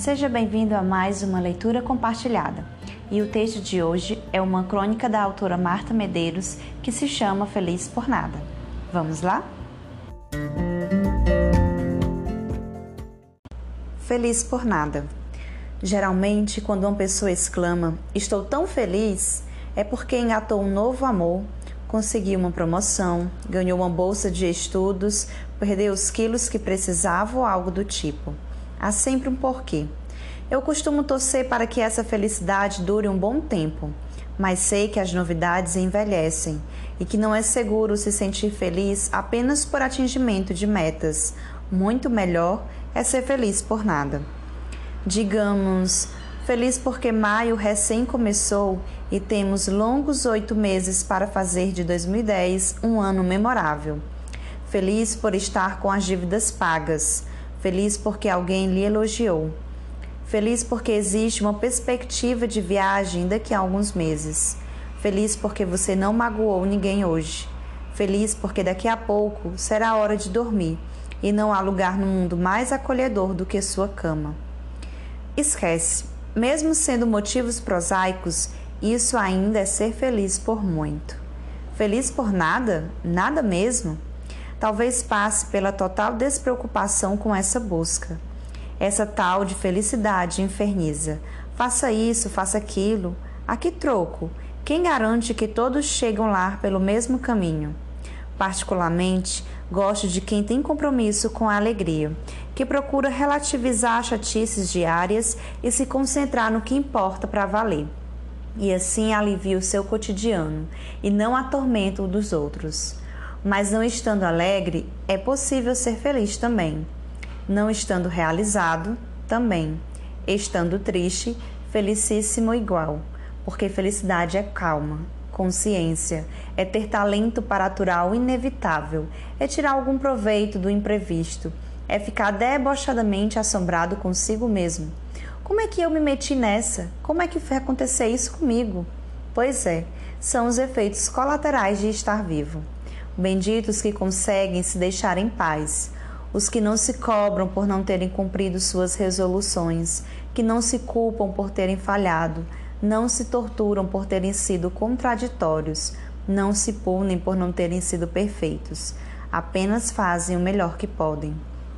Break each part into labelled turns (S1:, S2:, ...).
S1: Seja bem-vindo a mais uma leitura compartilhada. E o texto de hoje é uma crônica da autora Marta Medeiros que se chama Feliz por Nada. Vamos lá? Feliz por nada. Geralmente, quando uma pessoa exclama Estou tão feliz, é porque engatou um novo amor, conseguiu uma promoção, ganhou uma bolsa de estudos, perdeu os quilos que precisava ou algo do tipo. Há sempre um porquê. Eu costumo torcer para que essa felicidade dure um bom tempo, mas sei que as novidades envelhecem e que não é seguro se sentir feliz apenas por atingimento de metas. Muito melhor é ser feliz por nada. Digamos, feliz porque maio recém começou e temos longos oito meses para fazer de 2010 um ano memorável. Feliz por estar com as dívidas pagas. Feliz porque alguém lhe elogiou. Feliz porque existe uma perspectiva de viagem daqui a alguns meses. Feliz porque você não magoou ninguém hoje. Feliz porque daqui a pouco será hora de dormir e não há lugar no mundo mais acolhedor do que sua cama. Esquece, mesmo sendo motivos prosaicos, isso ainda é ser feliz por muito. Feliz por nada? Nada mesmo? Talvez passe pela total despreocupação com essa busca essa tal de felicidade inferniza. Faça isso, faça aquilo. A que troco? Quem garante que todos chegam lá pelo mesmo caminho? Particularmente, gosto de quem tem compromisso com a alegria, que procura relativizar chatices diárias e se concentrar no que importa para valer. E assim alivia o seu cotidiano e não atormenta o dos outros. Mas não estando alegre, é possível ser feliz também. Não estando realizado, também. Estando triste, felicíssimo igual, porque felicidade é calma, consciência, é ter talento para aturar o inevitável, é tirar algum proveito do imprevisto, é ficar debochadamente assombrado consigo mesmo. Como é que eu me meti nessa? Como é que foi acontecer isso comigo? Pois é, são os efeitos colaterais de estar vivo. Benditos que conseguem se deixar em paz, os que não se cobram por não terem cumprido suas resoluções, que não se culpam por terem falhado, não se torturam por terem sido contraditórios, não se punem por não terem sido perfeitos, apenas fazem o melhor que podem.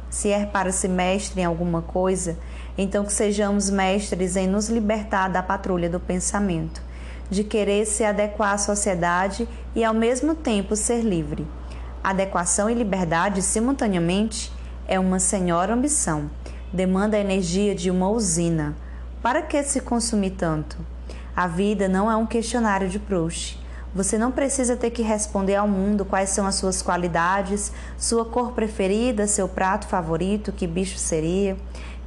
S1: Se é para ser mestre em alguma coisa, então que sejamos mestres em nos libertar da patrulha do pensamento, de querer se adequar à sociedade e ao mesmo tempo ser livre Adequação e liberdade simultaneamente é uma senhora ambição. Demanda a energia de uma usina. Para que se consumir tanto? A vida não é um questionário de Proust. Você não precisa ter que responder ao mundo quais são as suas qualidades, sua cor preferida, seu prato favorito, que bicho seria,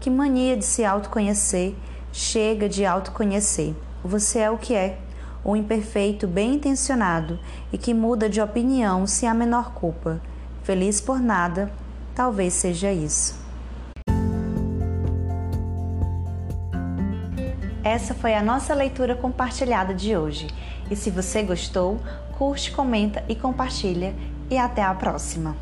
S1: que mania de se autoconhecer. Chega de autoconhecer. Você é o que é um imperfeito bem intencionado e que muda de opinião sem a menor culpa. Feliz por nada, talvez seja isso. Essa foi a nossa leitura compartilhada de hoje. E se você gostou, curte, comenta e compartilha. E até a próxima!